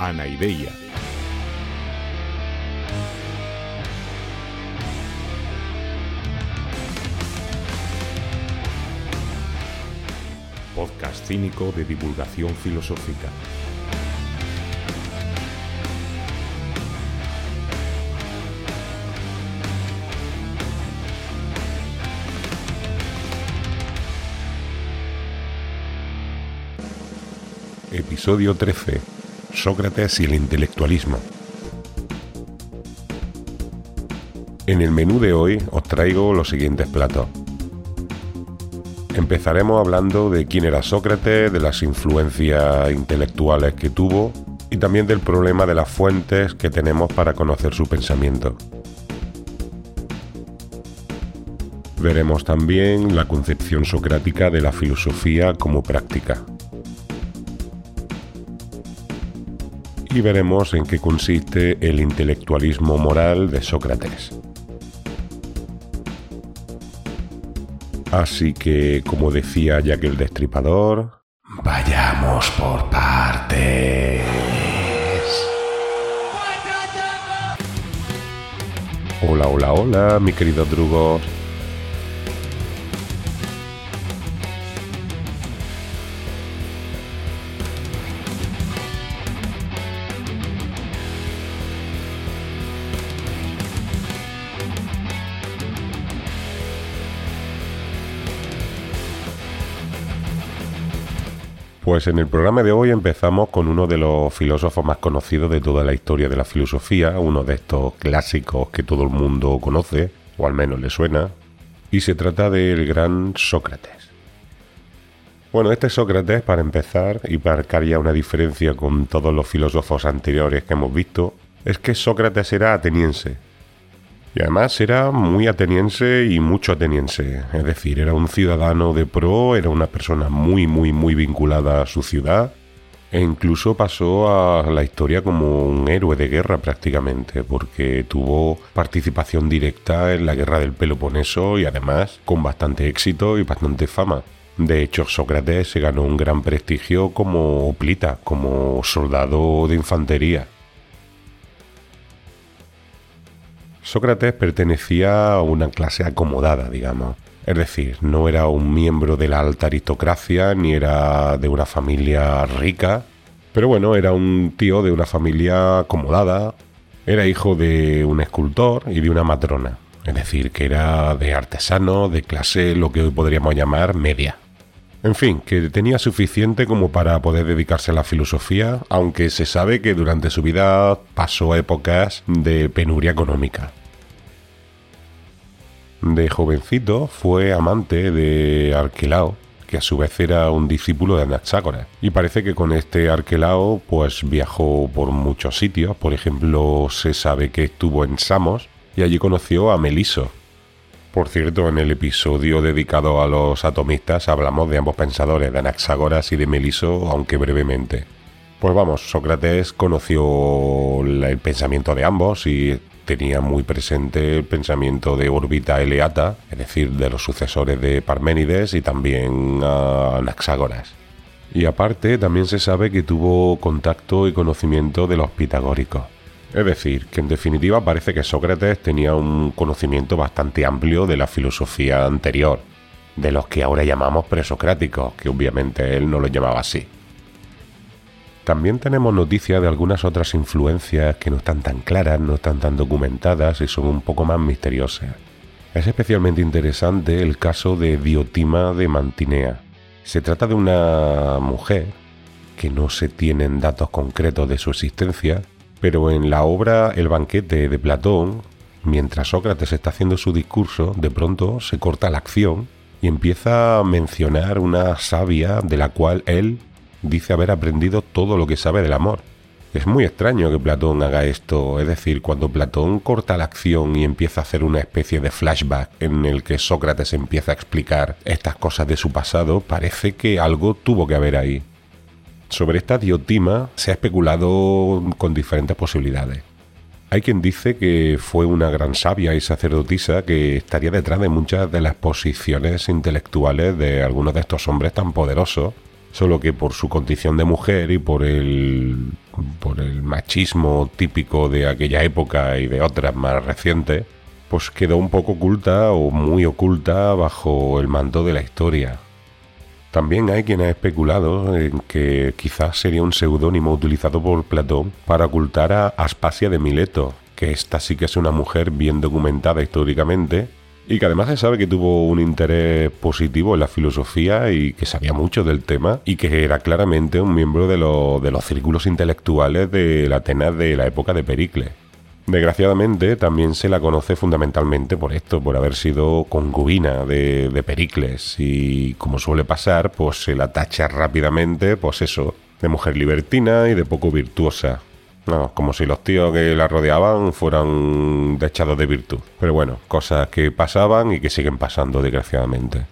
Anaideia. Podcast cínico de divulgación filosófica. Episodio 13. Sócrates y el intelectualismo. En el menú de hoy os traigo los siguientes platos. Empezaremos hablando de quién era Sócrates, de las influencias intelectuales que tuvo y también del problema de las fuentes que tenemos para conocer su pensamiento. Veremos también la concepción socrática de la filosofía como práctica. Y veremos en qué consiste el intelectualismo moral de Sócrates. Así que, como decía Jack el Destripador, vayamos por partes. Hola, hola, hola, mi querido Drugos. Pues en el programa de hoy empezamos con uno de los filósofos más conocidos de toda la historia de la filosofía, uno de estos clásicos que todo el mundo conoce, o al menos le suena, y se trata del gran Sócrates. Bueno, este Sócrates, para empezar, y marcar ya una diferencia con todos los filósofos anteriores que hemos visto, es que Sócrates era ateniense, y además era muy ateniense y mucho ateniense. Es decir, era un ciudadano de pro, era una persona muy, muy, muy vinculada a su ciudad. E incluso pasó a la historia como un héroe de guerra prácticamente, porque tuvo participación directa en la guerra del Peloponeso y además con bastante éxito y bastante fama. De hecho, Sócrates se ganó un gran prestigio como oplita, como soldado de infantería. Sócrates pertenecía a una clase acomodada, digamos. Es decir, no era un miembro de la alta aristocracia ni era de una familia rica, pero bueno, era un tío de una familia acomodada, era hijo de un escultor y de una matrona, es decir, que era de artesano, de clase lo que hoy podríamos llamar media. En fin, que tenía suficiente como para poder dedicarse a la filosofía, aunque se sabe que durante su vida pasó épocas de penuria económica. De jovencito fue amante de Arquelao, que a su vez era un discípulo de Anaxágoras. Y parece que con este Arquelao pues viajó por muchos sitios, por ejemplo se sabe que estuvo en Samos y allí conoció a Meliso, por cierto, en el episodio dedicado a los atomistas hablamos de ambos pensadores, de Anaxágoras y de Meliso, aunque brevemente. Pues vamos, Sócrates conoció el pensamiento de ambos y tenía muy presente el pensamiento de órbita eleata, es decir, de los sucesores de Parménides y también a Anaxágoras. Y aparte, también se sabe que tuvo contacto y conocimiento de los pitagóricos. Es decir, que en definitiva parece que Sócrates tenía un conocimiento bastante amplio de la filosofía anterior, de los que ahora llamamos presocráticos, que obviamente él no lo llamaba así. También tenemos noticias de algunas otras influencias que no están tan claras, no están tan documentadas y son un poco más misteriosas. Es especialmente interesante el caso de Diotima de Mantinea. Se trata de una mujer que no se tienen datos concretos de su existencia, pero en la obra El banquete de Platón, mientras Sócrates está haciendo su discurso, de pronto se corta la acción y empieza a mencionar una sabia de la cual él dice haber aprendido todo lo que sabe del amor. Es muy extraño que Platón haga esto, es decir, cuando Platón corta la acción y empieza a hacer una especie de flashback en el que Sócrates empieza a explicar estas cosas de su pasado, parece que algo tuvo que haber ahí. Sobre esta diotima se ha especulado con diferentes posibilidades. Hay quien dice que fue una gran sabia y sacerdotisa que estaría detrás de muchas de las posiciones intelectuales de algunos de estos hombres tan poderosos solo que por su condición de mujer y por el, por el machismo típico de aquella época y de otras más recientes, pues quedó un poco oculta o muy oculta bajo el manto de la historia. También hay quien ha especulado en que quizás sería un seudónimo utilizado por Platón para ocultar a Aspasia de Mileto, que esta sí que es una mujer bien documentada históricamente y que además se sabe que tuvo un interés positivo en la filosofía y que sabía mucho del tema y que era claramente un miembro de, de los círculos intelectuales de la Atenas de la época de Pericles. Desgraciadamente también se la conoce fundamentalmente por esto, por haber sido concubina de, Pericles y como suele pasar, pues se la tacha rápidamente, pues eso, de mujer libertina y de poco virtuosa. No, como si los tíos que la rodeaban fueran dechados de virtud. Pero bueno, cosas que pasaban y que siguen pasando, desgraciadamente.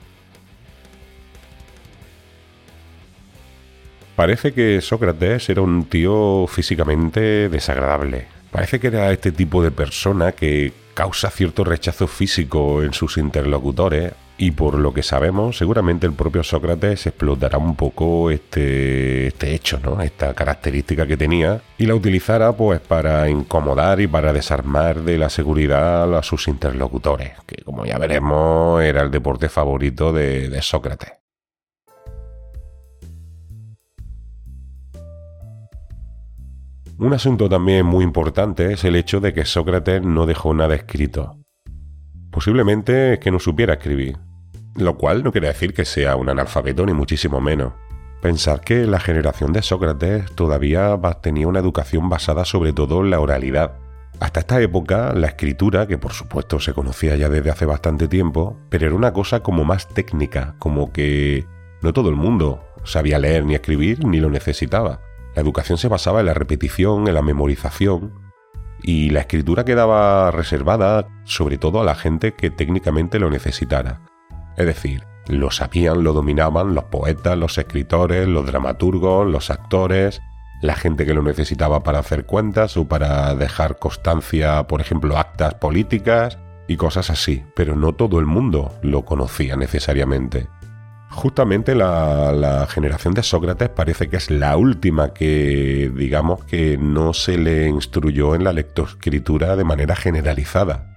Parece que Sócrates era un tío físicamente desagradable. Parece que era este tipo de persona que causa cierto rechazo físico en sus interlocutores y por lo que sabemos, seguramente el propio Sócrates explotará un poco este, este hecho, ¿no? Esta característica que tenía y la utilizará pues para incomodar y para desarmar de la seguridad a sus interlocutores, que como ya veremos era el deporte favorito de, de Sócrates. Un asunto también muy importante es el hecho de que Sócrates no dejó nada escrito. Posiblemente es que no supiera escribir, lo cual no quiere decir que sea un analfabeto ni muchísimo menos. Pensar que la generación de Sócrates todavía tenía una educación basada sobre todo en la oralidad. Hasta esta época, la escritura, que por supuesto se conocía ya desde hace bastante tiempo, pero era una cosa como más técnica, como que no todo el mundo sabía leer ni escribir ni lo necesitaba. La educación se basaba en la repetición, en la memorización, y la escritura quedaba reservada sobre todo a la gente que técnicamente lo necesitara. Es decir, lo sabían, lo dominaban los poetas, los escritores, los dramaturgos, los actores, la gente que lo necesitaba para hacer cuentas o para dejar constancia, por ejemplo, actas políticas y cosas así, pero no todo el mundo lo conocía necesariamente. Justamente la, generación de Sócrates parece que es la última que, digamos, que no se le instruyó en la lectoescritura de manera generalizada.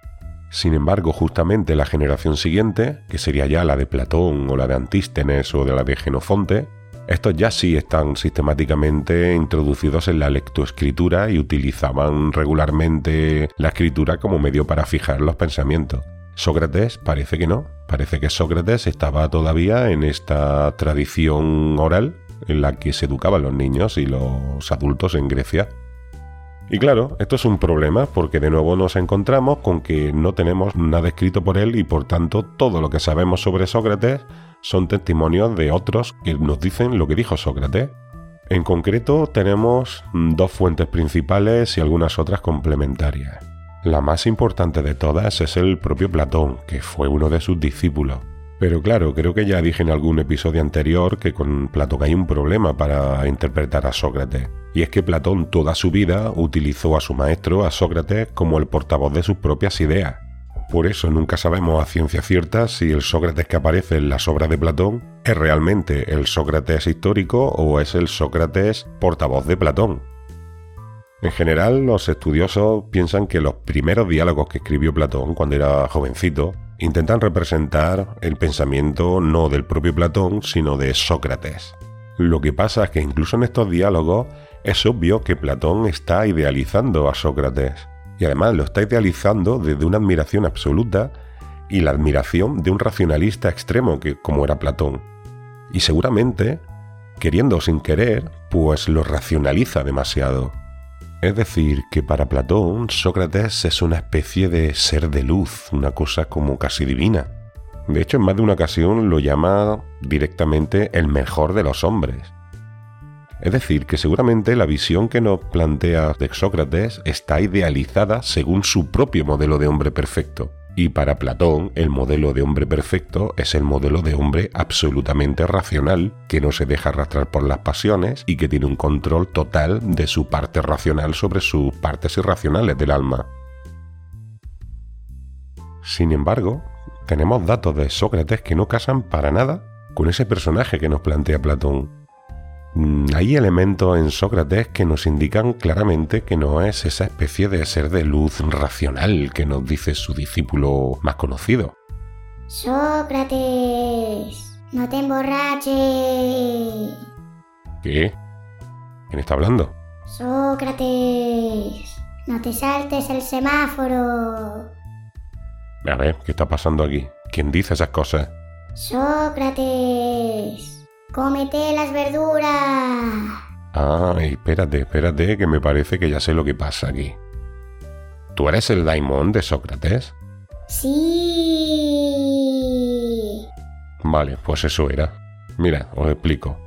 Sin embargo, justamente la generación siguiente, que sería ya la de Platón o la de Antístenes o de la de Genofonte, estos ya sí están sistemáticamente introducidos en la lectoescritura y utilizaban regularmente la escritura como medio para fijar los pensamientos. Sócrates parece que no, parece que Sócrates estaba todavía en esta tradición oral en la que se educaban los niños y los adultos en Grecia. Y claro, esto es un problema porque de nuevo nos encontramos con que no tenemos nada escrito por él y por tanto todo lo que sabemos sobre Sócrates son testimonios de otros que nos dicen lo que dijo Sócrates. En concreto tenemos dos fuentes principales y algunas otras complementarias. La más importante de todas es el propio Platón, que fue uno de sus discípulos. Pero claro, creo que ya dije en algún episodio anterior que con Platón hay un problema para interpretar a Sócrates. Y es que Platón toda su vida utilizó a su maestro, a Sócrates, como el portavoz de sus propias ideas. Por eso nunca sabemos a ciencia cierta si el Sócrates que aparece en las obras de Platón es realmente el Sócrates histórico o es el Sócrates portavoz de Platón. En general, los estudiosos piensan que los primeros diálogos que escribió Platón cuando era jovencito intentan representar el pensamiento no del propio Platón, sino de Sócrates. Lo que pasa es que incluso en estos diálogos es obvio que Platón está idealizando a Sócrates, y además lo está idealizando desde una admiración absoluta y la admiración de un racionalista extremo que como era Platón. Y seguramente, queriendo o sin querer, pues lo racionaliza demasiado. Es decir, que para Platón Sócrates es una especie de ser de luz, una cosa como casi divina. De hecho, en más de una ocasión lo llama directamente el mejor de los hombres. Es decir, que seguramente la visión que nos plantea de Sócrates está idealizada según su propio modelo de hombre perfecto. Y para Platón, el modelo de hombre perfecto es el modelo de hombre absolutamente racional, que no se deja arrastrar por las pasiones y que tiene un control total de su parte racional sobre sus partes irracionales del alma. Sin embargo, tenemos datos de Sócrates que no casan para nada con ese personaje que nos plantea Platón. Mm, hay elementos en Sócrates que nos indican claramente que no es esa especie de ser de luz racional que nos dice su discípulo más conocido. Sócrates, no te emborraches. ¿Qué? ¿Quién está hablando? Sócrates, no te saltes el semáforo. A ver, ¿qué está pasando aquí? ¿Quién dice esas cosas? Sócrates, cómete las verduras. Ah, espérate, espérate, que me parece que ya sé lo que pasa aquí. ¿Tú eres el daimon de Sócrates? Sí. Vale, pues eso era. Mira, os explico.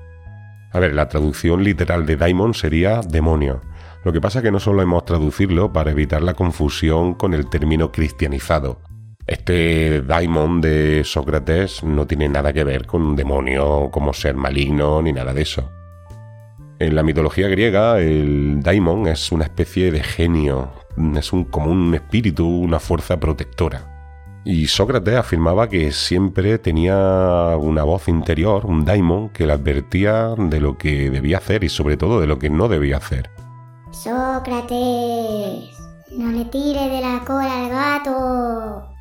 A ver, la traducción literal de daimon sería demonio. Lo que pasa es que no solo hemos traducirlo para evitar la confusión con el término cristianizado. Este daimon de Sócrates no tiene nada que ver con un demonio como ser maligno ni nada de eso. En la mitología griega, el daimon es una especie de genio, es como un espíritu, una fuerza protectora. Y Sócrates afirmaba que siempre tenía una voz interior, un daimon, que le advertía de lo que debía hacer y sobre todo de lo que no debía hacer. Sócrates, no le tire de la cola al gato.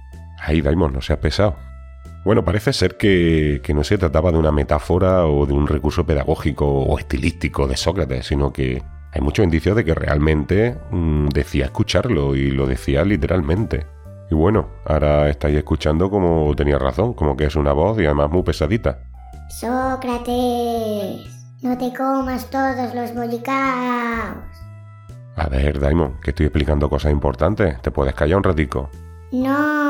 Ay, daimon, no seas pesado. Bueno, parece ser que, que, no se trataba de una metáfora o de un recurso pedagógico o estilístico de Sócrates, sino que hay muchos indicios de que realmente mmm, decía escucharlo y lo decía literalmente. Y bueno, ahora estáis escuchando como tenía razón, como que es una voz y además muy pesadita. Sócrates, no te comas todos los bollicaos. A ver, Daimon, que estoy explicando cosas importantes. ¿Te puedes callar un ratico? No.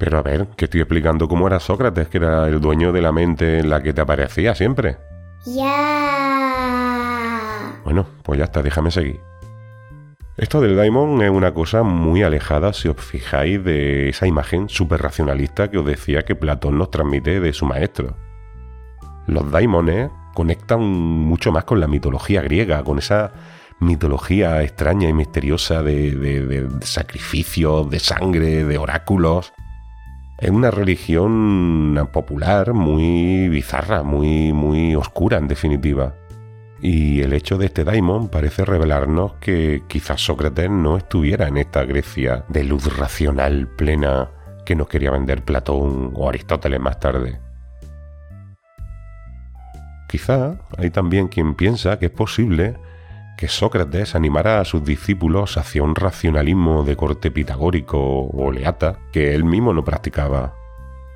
Pero a ver, que estoy explicando cómo era Sócrates, que era el dueño de la mente en la que te aparecía siempre. Ya. Bueno, pues ya está, déjame seguir. Esto del daimon es una cosa muy alejada, si os fijáis, de esa imagen súper racionalista que os decía que Platón nos transmite de su maestro. Los daimones conectan mucho más con la mitología griega, con esa mitología extraña y misteriosa de, de, de sacrificios, de sangre, de oráculos. Es una religión popular muy bizarra, muy, muy oscura en definitiva. Y el hecho de este daimon parece revelarnos que quizás Sócrates no estuviera en esta Grecia de luz racional plena que nos quería vender Platón o Aristóteles más tarde. Quizá hay también quien piensa que es posible que Sócrates animara a sus discípulos hacia un racionalismo de corte pitagórico o leata que él mismo no practicaba.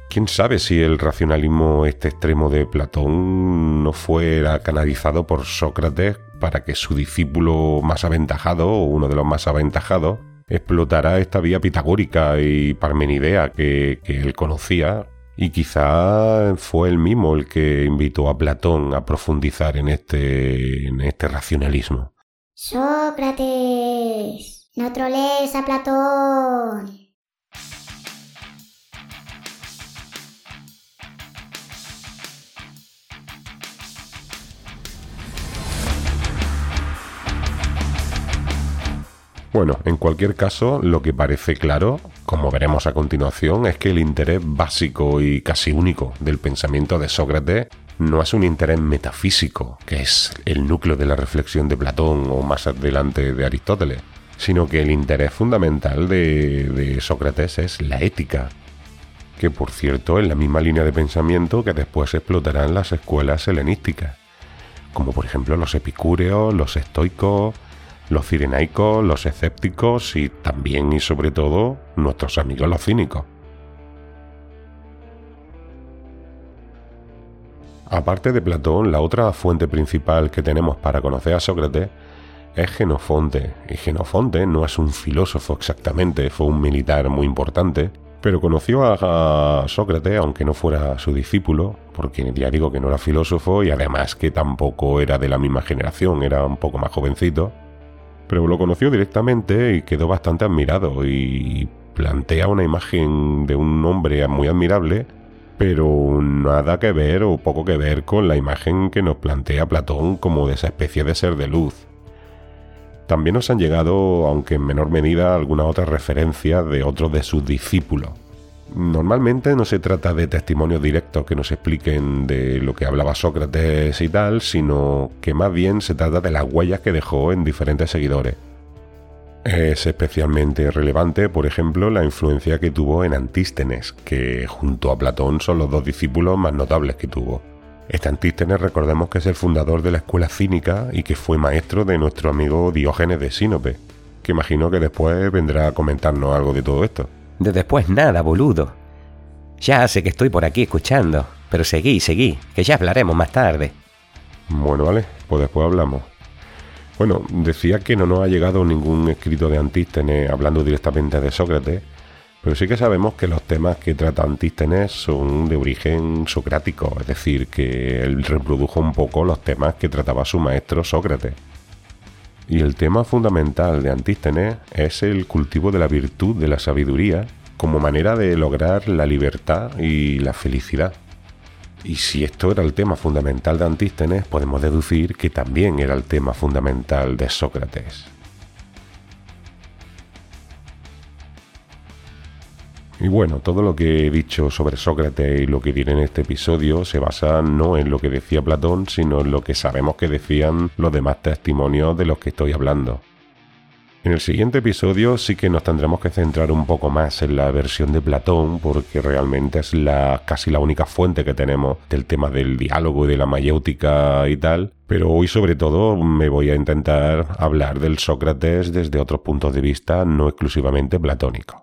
¿Quién sabe si el racionalismo este extremo de Platón no fuera canalizado por Sócrates para que su discípulo más aventajado, o uno de los más aventajados, explotara esta vía pitagórica y parmenidea que, él conocía y quizá fue él mismo el que invitó a Platón a profundizar en este, en este racionalismo. Sócrates, no trolees a Platón. Bueno, en cualquier caso, lo que parece claro, como veremos a continuación, es que el interés básico y casi único del pensamiento de Sócrates no es un interés metafísico, que es el núcleo de la reflexión de Platón o más adelante de Aristóteles, sino que el interés fundamental de, Sócrates es la ética, que por cierto es la misma línea de pensamiento que después explotará en las escuelas helenísticas, como por ejemplo los epicúreos, los estoicos, los cirenaicos, los escépticos y también y sobre todo nuestros amigos los cínicos. Aparte de Platón, la otra fuente principal que tenemos para conocer a Sócrates es Genofonte. Y Genofonte no es un filósofo exactamente, fue un militar muy importante, pero conoció a, Sócrates, aunque no fuera su discípulo, porque ya digo que no era filósofo y además que tampoco era de la misma generación, era un poco más jovencito pero lo conoció directamente y quedó bastante admirado y plantea una imagen de un hombre muy admirable, pero nada que ver o poco que ver con la imagen que nos plantea Platón como de esa especie de ser de luz. También nos han llegado, aunque en menor medida, algunas otras referencias de otros de sus discípulos. Normalmente no se trata de testimonios directos que nos expliquen de lo que hablaba Sócrates y tal, sino que más bien se trata de las huellas que dejó en diferentes seguidores. Es especialmente relevante, por ejemplo, la influencia que tuvo en Antístenes, que junto a Platón son los dos discípulos más notables que tuvo. Este Antístenes recordemos que es el fundador de la escuela cínica y que fue maestro de nuestro amigo Diógenes de Sinope, que imagino que después vendrá a comentarnos algo de todo esto. De después nada, boludo. Ya sé que estoy por aquí escuchando, pero seguí, seguí, que ya hablaremos más tarde. Bueno, vale, pues después hablamos. Bueno, decía que no nos ha llegado ningún escrito de Antístenes hablando directamente de Sócrates, pero sí que sabemos que los temas que trata Antístenes son de origen socrático, es decir, que él reprodujo un poco los temas que trataba su maestro Sócrates. Y el tema fundamental de Antístenes es el cultivo de la virtud de la sabiduría como manera de lograr la libertad y la felicidad. Y si esto era el tema fundamental de Antístenes, podemos deducir que también era el tema fundamental de Sócrates. Y bueno, todo lo que he dicho sobre Sócrates y lo que diré en este episodio se basa no en lo que decía Platón, sino en lo que sabemos que decían los demás testimonios de los que estoy hablando. En el siguiente episodio sí que nos tendremos que centrar un poco más en la versión de Platón, porque realmente es la casi la única fuente que tenemos del tema del diálogo y de la mayéutica y tal. Pero hoy sobre todo me voy a intentar hablar del Sócrates desde otros puntos de vista no exclusivamente platónicos.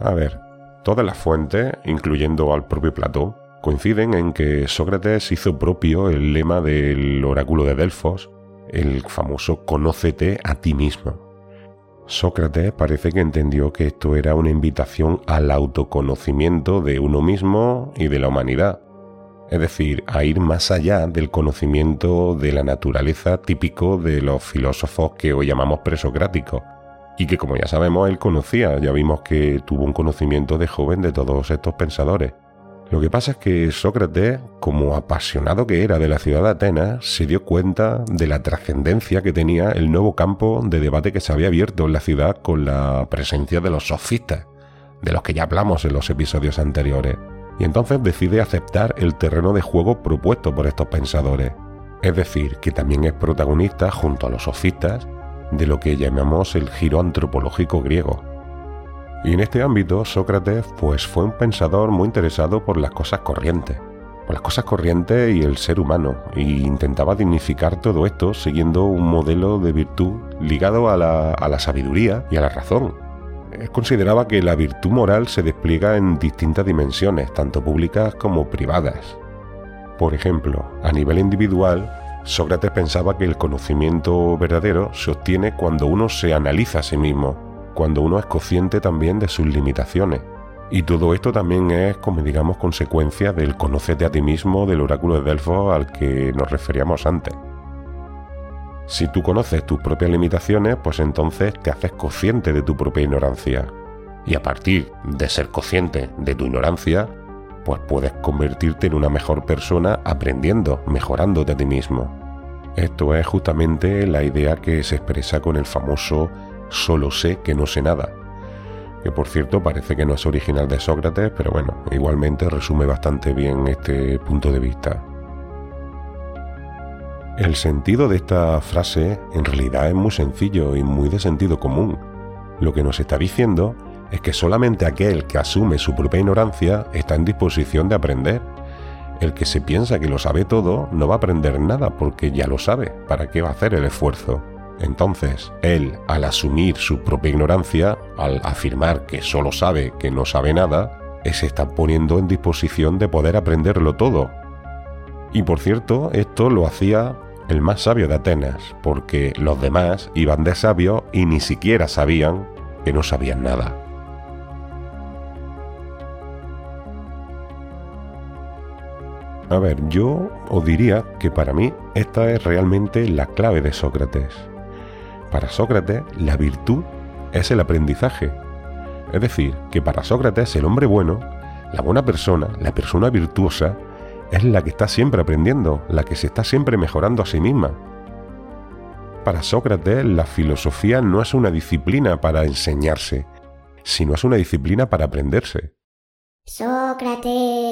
A ver, Todas las fuentes, incluyendo al propio Platón, coinciden en que Sócrates hizo propio el lema del oráculo de Delfos, el famoso conócete a ti mismo. Sócrates parece que entendió que esto era una invitación al autoconocimiento de uno mismo y de la humanidad, es decir, a ir más allá del conocimiento de la naturaleza típico de los filósofos que hoy llamamos presocráticos, y que como ya sabemos él conocía, ya vimos que tuvo un conocimiento de joven de todos estos pensadores. Lo que pasa es que Sócrates, como apasionado que era de la ciudad de Atenas, se dio cuenta de la trascendencia que tenía el nuevo campo de debate que se había abierto en la ciudad con la presencia de los sofistas, de los que ya hablamos en los episodios anteriores, y entonces decide aceptar el terreno de juego propuesto por estos pensadores, es decir, que también es protagonista junto a los sofistas de lo que llamamos el giro antropológico griego. Y en este ámbito Sócrates pues fue un pensador muy interesado por las cosas corrientes, por las cosas corrientes y el ser humano, e intentaba dignificar todo esto siguiendo un modelo de virtud ligado a la, a la sabiduría y a la razón. Consideraba que la virtud moral se despliega en distintas dimensiones, tanto públicas como privadas. Por ejemplo, a nivel individual, Sócrates pensaba que el conocimiento verdadero se obtiene cuando uno se analiza a sí mismo, cuando uno es consciente también de sus limitaciones. Y todo esto también es, como digamos, consecuencia del conocerte a ti mismo del oráculo de Delfos al que nos referíamos antes. Si tú conoces tus propias limitaciones, pues entonces te haces consciente de tu propia ignorancia. Y a partir de ser consciente de tu ignorancia, pues puedes convertirte en una mejor persona aprendiendo, mejorándote a ti mismo. Esto es justamente la idea que se expresa con el famoso solo sé que no sé nada, que por cierto parece que no es original de Sócrates, pero bueno, igualmente resume bastante bien este punto de vista. El sentido de esta frase en realidad es muy sencillo y muy de sentido común. Lo que nos está diciendo es que solamente aquel que asume su propia ignorancia está en disposición de aprender. El que se piensa que lo sabe todo no va a aprender nada porque ya lo sabe. ¿Para qué va a hacer el esfuerzo? Entonces, él, al asumir su propia ignorancia, al afirmar que solo sabe que no sabe nada, se está poniendo en disposición de poder aprenderlo todo. Y por cierto, esto lo hacía el más sabio de Atenas, porque los demás iban de sabios y ni siquiera sabían que no sabían nada. A ver, yo os diría que para mí esta es realmente la clave de Sócrates. Para Sócrates, la virtud es el aprendizaje. Es decir, que para Sócrates el hombre bueno, la buena persona, la persona virtuosa, es la que está siempre aprendiendo, la que se está siempre mejorando a sí misma. Para Sócrates, la filosofía no es una disciplina para enseñarse, sino es una disciplina para aprenderse. Sócrates,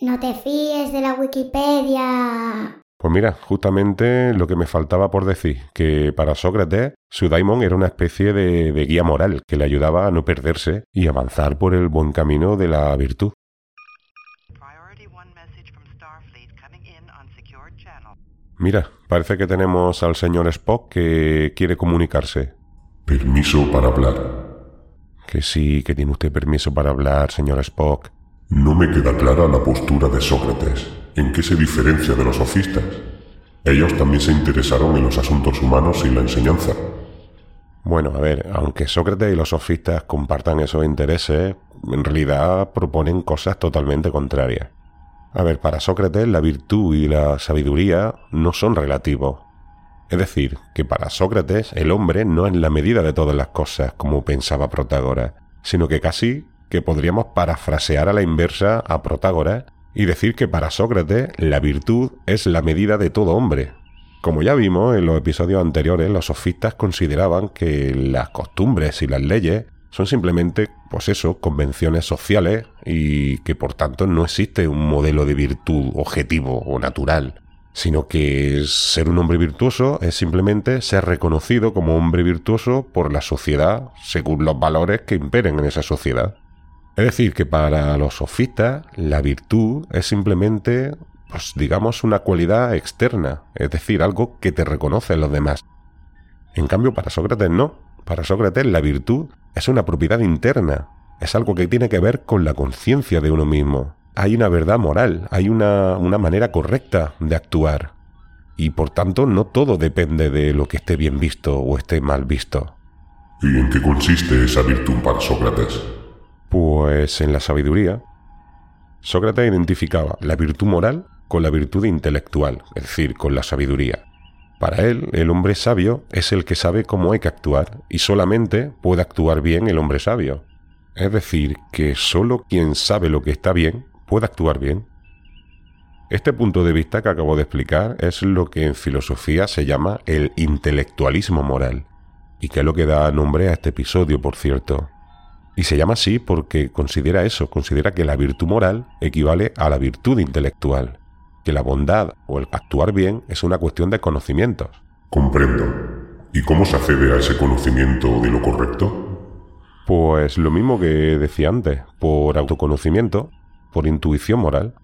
no te fíes de la Wikipedia. Pues mira, justamente lo que me faltaba por decir, que para Sócrates su daimon era una especie de, de, guía moral que le ayudaba a no perderse y avanzar por el buen camino de la virtud. Mira, parece que tenemos al señor Spock que quiere comunicarse. Permiso para hablar. Que sí, que tiene usted permiso para hablar, señor Spock. No me queda clara la postura de Sócrates. ¿En qué se diferencia de los sofistas? Ellos también se interesaron en los asuntos humanos y la enseñanza. Bueno, a ver, aunque Sócrates y los sofistas compartan esos intereses, en realidad proponen cosas totalmente contrarias. A ver, para Sócrates la virtud y la sabiduría no son relativos. Es decir, que para Sócrates el hombre no es la medida de todas las cosas, como pensaba Protágoras, sino que casi que podríamos parafrasear a la inversa a Protágoras y decir que para Sócrates la virtud es la medida de todo hombre. Como ya vimos en los episodios anteriores, los sofistas consideraban que las costumbres y las leyes son simplemente, pues eso, convenciones sociales y que por tanto no existe un modelo de virtud objetivo o natural, sino que ser un hombre virtuoso es simplemente ser reconocido como hombre virtuoso por la sociedad según los valores que imperen en esa sociedad. Es decir, que para los sofistas la virtud es simplemente, pues digamos, una cualidad externa, es decir, algo que te reconocen los demás. En cambio, para Sócrates no. Para Sócrates la virtud es una propiedad interna, es algo que tiene que ver con la conciencia de uno mismo. Hay una verdad moral, hay una, una manera correcta de actuar. Y por tanto no todo depende de lo que esté bien visto o esté mal visto. ¿Y en qué consiste esa virtud para Sócrates? Pues en la sabiduría. Sócrates identificaba la virtud moral con la virtud intelectual, es decir, con la sabiduría. Para él, el hombre sabio es el que sabe cómo hay que actuar y solamente puede actuar bien el hombre sabio. Es decir, que solo quien sabe lo que está bien puede actuar bien. Este punto de vista que acabo de explicar es lo que en filosofía se llama el intelectualismo moral, y que es lo que da nombre a este episodio, por cierto. Y se llama así porque considera eso, considera que la virtud moral equivale a la virtud intelectual que la bondad o el actuar bien es una cuestión de conocimientos. Comprendo. ¿Y cómo se accede a ese conocimiento de lo correcto? Pues lo mismo que decía antes, por autoconocimiento, por intuición moral.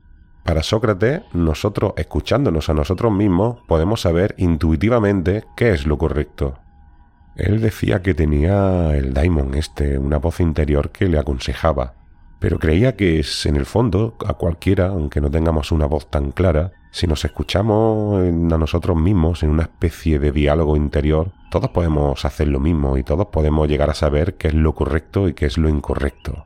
Para Sócrates, nosotros, escuchándonos a nosotros mismos, podemos saber intuitivamente qué es lo correcto. Él decía que tenía el daimon este, una voz interior que le aconsejaba, pero creía que es, en el fondo, a cualquiera, aunque no tengamos una voz tan clara, si nos escuchamos a nosotros mismos en una especie de diálogo interior, todos podemos hacer lo mismo y todos podemos llegar a saber qué es lo correcto y qué es lo incorrecto.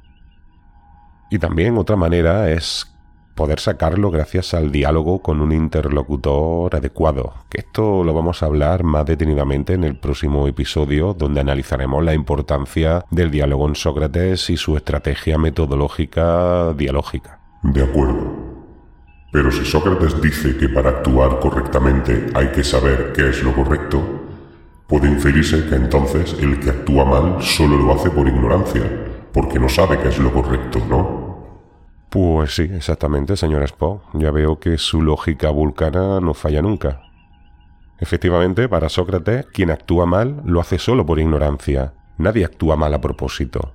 Y también otra manera es poder sacarlo gracias al diálogo con un interlocutor adecuado, esto lo vamos a hablar más detenidamente en el próximo episodio donde analizaremos la importancia del diálogo en Sócrates y su estrategia metodológica dialógica. De acuerdo. Pero si Sócrates dice que para actuar correctamente hay que saber qué es lo correcto, puede inferirse que entonces el que actúa mal solo lo hace por ignorancia, porque no sabe qué es lo correcto, ¿no? Pues sí, exactamente, señor Spock. Ya veo que su lógica vulcana no falla nunca. Efectivamente, para Sócrates, quien actúa mal lo hace solo por ignorancia. Nadie actúa mal a propósito.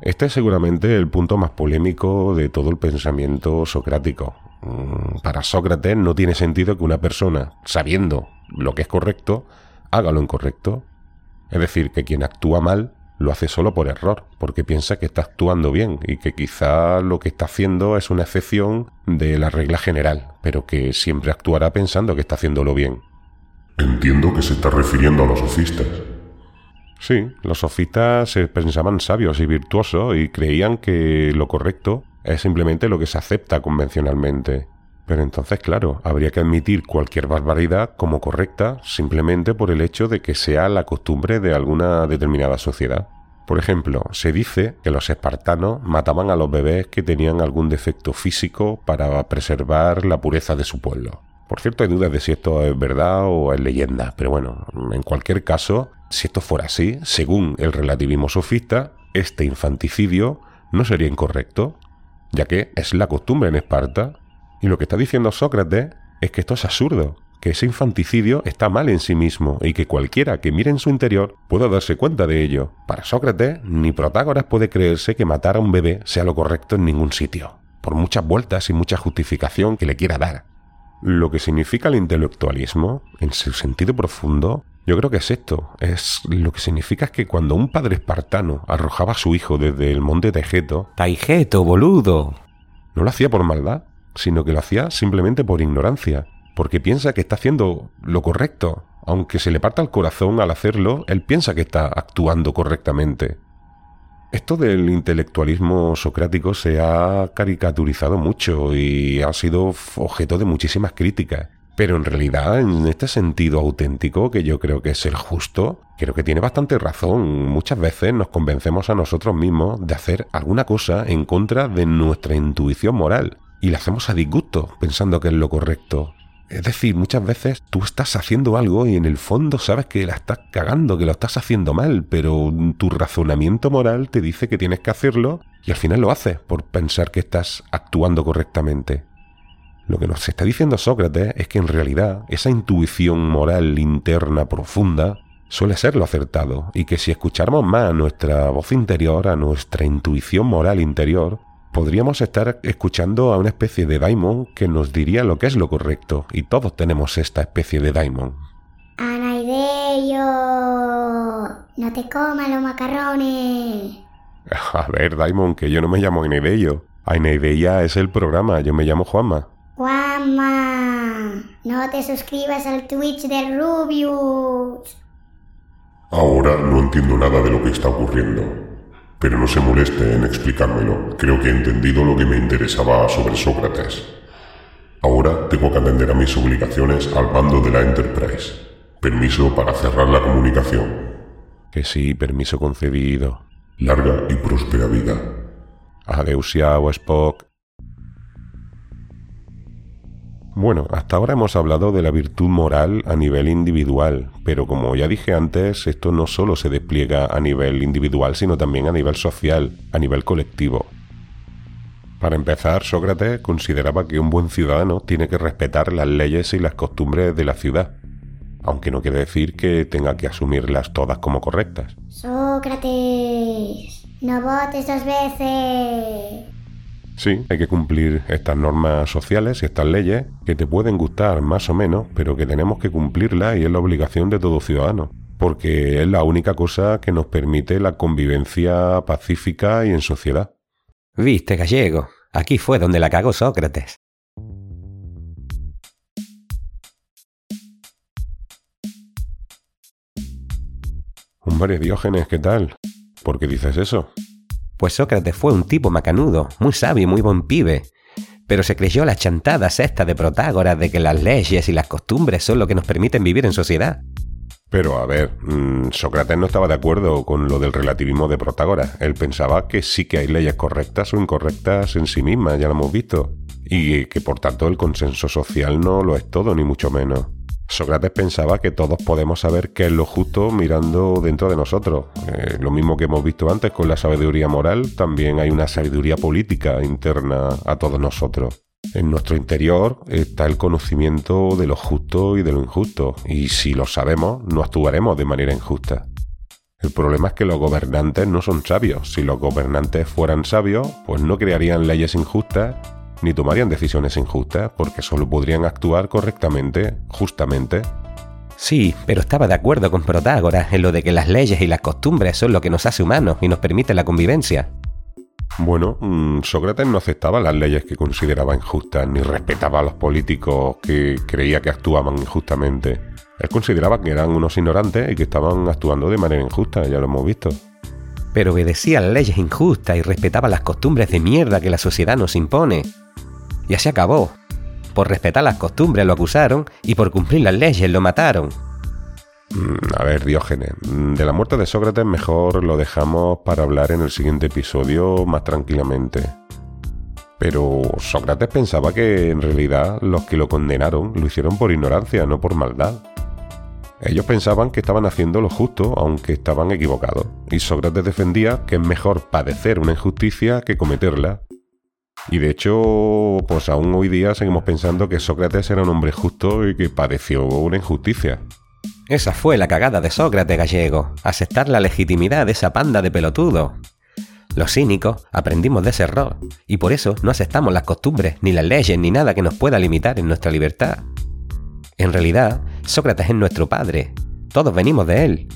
Este es seguramente el punto más polémico de todo el pensamiento socrático. Mm, para Sócrates no tiene sentido que una persona, sabiendo lo que es correcto, haga lo incorrecto. Es decir, que quien actúa mal lo hace solo por error, porque piensa que está actuando bien y que quizá lo que está haciendo es una excepción de la regla general, pero que siempre actuará pensando que está haciéndolo bien. Entiendo que se está refiriendo a los sofistas. Sí, los sofistas se pensaban sabios y virtuosos y creían que lo correcto es simplemente lo que se acepta convencionalmente. Pero entonces, claro, habría que admitir cualquier barbaridad como correcta simplemente por el hecho de que sea la costumbre de alguna determinada sociedad. Por ejemplo, se dice que los espartanos mataban a los bebés que tenían algún defecto físico para preservar la pureza de su pueblo. Por cierto, hay dudas de si esto es verdad o es leyenda, pero bueno, en cualquier caso, si esto fuera así, según el relativismo sofista, este infanticidio no sería incorrecto, ya que es la costumbre en Esparta, y lo que está diciendo Sócrates es que esto es absurdo, que ese infanticidio está mal en sí mismo y que cualquiera que mire en su interior pueda darse cuenta de ello. Para Sócrates, ni Protágoras puede creerse que matar a un bebé sea lo correcto en ningún sitio, por muchas vueltas y mucha justificación que le quiera dar. Lo que significa el intelectualismo, en su sentido profundo, yo creo que es esto. Es lo que significa es que cuando un padre espartano arrojaba a su hijo desde el monte Taigeto, Taigeto, boludo. no lo hacía por maldad, sino que lo hacía simplemente por ignorancia, porque piensa que está haciendo lo correcto. Aunque se le parta el corazón al hacerlo, él piensa que está actuando correctamente. Esto del intelectualismo socrático se ha caricaturizado mucho y ha sido objeto de muchísimas críticas. Pero en realidad, en este sentido auténtico, que yo creo que es el justo, creo que tiene bastante razón. Muchas veces nos convencemos a nosotros mismos de hacer alguna cosa en contra de nuestra intuición moral. Y la hacemos a disgusto, pensando que es lo correcto. Es decir, muchas veces tú estás haciendo algo y en el fondo sabes que la estás cagando, que lo estás haciendo mal, pero tu razonamiento moral te dice que tienes que hacerlo y al final lo haces por pensar que estás actuando correctamente. Lo que nos está diciendo Sócrates es que en realidad esa intuición moral interna profunda suele ser lo acertado y que si escucháramos más a nuestra voz interior, a nuestra intuición moral interior, podríamos estar escuchando a una especie de daimon que nos diría lo que es lo correcto y todos tenemos esta especie de daimon. Anaideyo, no te comas los macarrones. A ver, Daimon, que yo no me llamo Ainedello. Ainedeya es el programa, yo me llamo Juanma. Juanma, no te suscribas al Twitch de Rubius. Ahora no entiendo nada de lo que está ocurriendo. Pero no se moleste en explicármelo. Creo que he entendido lo que me interesaba sobre Sócrates. Ahora tengo que atender a mis obligaciones al bando de la Enterprise. Permiso para cerrar la comunicación. Que sí, permiso concedido. Larga y próspera vida. Adeusiao, Spock. Bueno, hasta ahora hemos hablado de la virtud moral a nivel individual, pero como ya dije antes, esto no solo se despliega a nivel individual, sino también a nivel social, a nivel colectivo. Para empezar, Sócrates consideraba que un buen ciudadano tiene que respetar las leyes y las costumbres de la ciudad, aunque no quiere decir que tenga que asumirlas todas como correctas. Sócrates, no votes dos veces. Sí, hay que cumplir estas normas sociales y estas leyes que te pueden gustar más o menos, pero que tenemos que cumplirlas y es la obligación de todo ciudadano, porque es la única cosa que nos permite la convivencia pacífica y en sociedad. Viste, gallego. Aquí fue donde la cagó Sócrates. Hombre, Diógenes, ¿qué tal? ¿Por qué dices eso? Pues Sócrates fue un tipo macanudo, muy sabio y muy buen pibe. Pero se creyó las chantadas estas de Protágoras de que las leyes y las costumbres son lo que nos permiten vivir en sociedad. Pero a ver, mm, Sócrates no estaba de acuerdo con lo del relativismo de Protágoras. Él pensaba que sí que hay leyes correctas o incorrectas en sí mismas, ya lo hemos visto. Y que por tanto el consenso social no lo es todo, ni mucho menos. Sócrates pensaba que todos podemos saber qué es lo justo mirando dentro de nosotros. Eh, lo mismo que hemos visto antes con la sabiduría moral, también hay una sabiduría política interna a todos nosotros. En nuestro interior está el conocimiento de lo justo y de lo injusto, y si lo sabemos, no actuaremos de manera injusta. El problema es que los gobernantes no son sabios. Si los gobernantes fueran sabios, pues no crearían leyes injustas ni tomarían decisiones injustas, porque solo podrían actuar correctamente, justamente. Sí, pero estaba de acuerdo con Protágoras en lo de que las leyes y las costumbres son lo que nos hace humanos y nos permite la convivencia. Bueno, mm, Sócrates no aceptaba las leyes que consideraba injustas, ni respetaba a los políticos que creía que actuaban injustamente. Él consideraba que eran unos ignorantes y que estaban actuando de manera injusta, ya lo hemos visto. Pero obedecía las leyes injustas y respetaba las costumbres de mierda que la sociedad nos impone. Y así acabó. Por respetar las costumbres lo acusaron y por cumplir las leyes lo mataron. Mm, A ver, Diógenes, mm, de la muerte de Sócrates mejor lo dejamos para hablar en el siguiente episodio más tranquilamente. Pero Sócrates pensaba que en realidad los que lo condenaron lo hicieron por ignorancia, no por maldad. Ellos pensaban que estaban haciendo lo justo, aunque estaban equivocados. Y Sócrates defendía que es mejor padecer una injusticia que cometerla. Y de hecho, pues aún hoy día seguimos pensando que Sócrates era un hombre justo y que padeció una injusticia. Esa fue la cagada de Sócrates gallego, aceptar la legitimidad de esa panda de pelotudos. Los cínicos aprendimos de ese error, y por eso no aceptamos las costumbres, ni las leyes, ni nada que nos pueda limitar en nuestra libertad. En realidad, Sócrates es nuestro padre, todos venimos de él.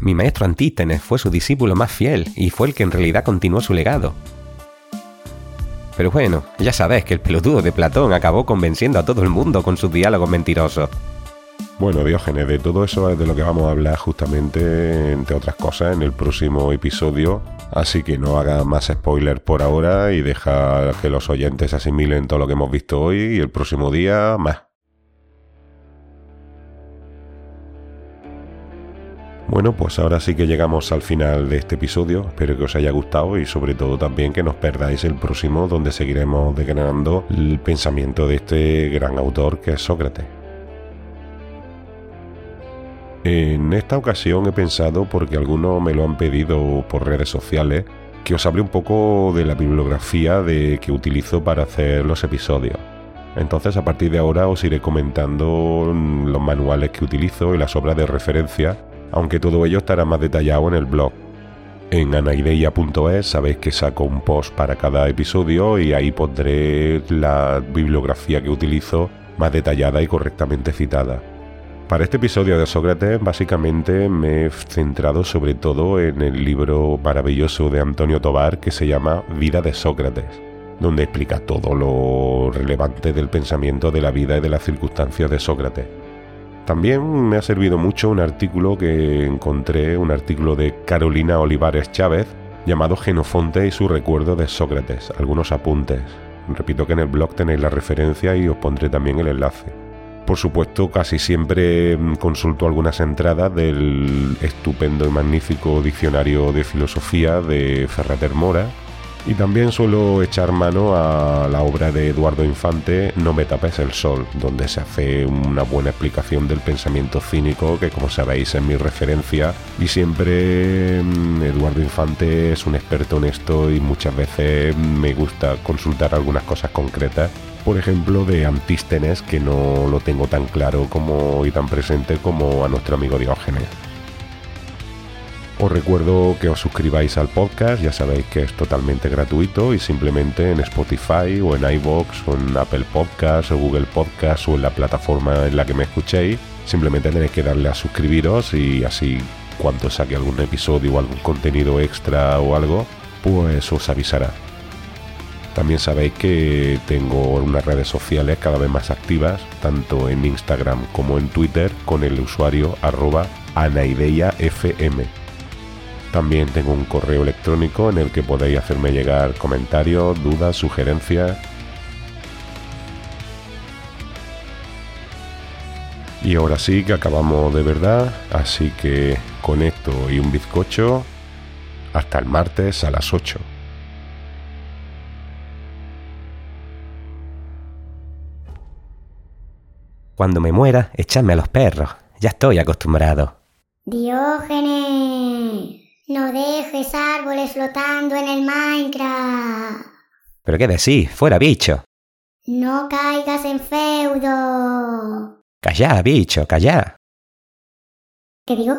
Mi maestro Antístenes fue su discípulo más fiel y fue el que en realidad continuó su legado. Pero bueno, ya sabes que el pelotudo de Platón acabó convenciendo a todo el mundo con sus diálogos mentirosos. Bueno, Diógenes, de todo eso es de lo que vamos a hablar justamente, entre otras cosas, en el próximo episodio. Así que no haga más spoilers por ahora y deja que los oyentes asimilen todo lo que hemos visto hoy y el próximo día más. Bueno, pues ahora sí que llegamos al final de este episodio. Espero que os haya gustado y sobre todo también que nos perdáis el próximo donde seguiremos desgranando el pensamiento de este gran autor que es Sócrates. En esta ocasión he pensado, porque algunos me lo han pedido por redes sociales, que os hable un poco de la bibliografía de, que utilizo para hacer los episodios. Entonces a partir de ahora os iré comentando los manuales que utilizo y las obras de referencia, aunque todo ello estará más detallado en el blog. En anaideia.es sabéis que saco un post para cada episodio y ahí pondré la bibliografía que utilizo más detallada y correctamente citada. Para este episodio de Sócrates básicamente me he centrado sobre todo en el libro maravilloso de Antonio Tobar que se llama Vida de Sócrates, donde explica todo lo relevante del pensamiento de la vida y de las circunstancias de Sócrates. También me ha servido mucho un artículo que encontré, un artículo de Carolina Olivares Chávez, llamado Genofonte y su recuerdo de Sócrates, algunos apuntes. Repito que en el blog tenéis la referencia y os pondré también el enlace. Por supuesto, casi siempre consulto algunas entradas del estupendo y magnífico diccionario de filosofía de Ferrater Mora. Y también suelo echar mano a la obra de Eduardo Infante, No me tapes el sol, donde se hace una buena explicación del pensamiento cínico, que como sabéis es mi referencia. Y siempre Eduardo Infante es un experto en esto y muchas veces me gusta consultar algunas cosas concretas por ejemplo, de Antístenes, que no lo tengo tan claro como y tan presente como a nuestro amigo Diógenes. Os recuerdo que os suscribáis al podcast, ya sabéis que es totalmente gratuito y simplemente en Spotify o en iVoox o en Apple Podcasts o Google Podcasts o en la plataforma en la que me escuchéis, simplemente tenéis que darle a suscribiros y así cuando saque algún episodio o algún contenido extra o algo, pues os avisará. También sabéis que tengo unas redes sociales cada vez más activas, tanto en Instagram como en Twitter, con el usuario arroba anaideiafm. También tengo un correo electrónico en el que podéis hacerme llegar comentarios, dudas, sugerencias. Y ahora sí que acabamos de verdad, así que con esto y un bizcocho, hasta el martes a las 8. Cuando me muera, echadme a los perros. Ya estoy acostumbrado. Diógenes, no dejes árboles flotando en el Minecraft. ¿Pero qué decís? ¡Fuera, bicho! No caigas en feudo. ¡Callá, bicho, callá! ¿Qué digo?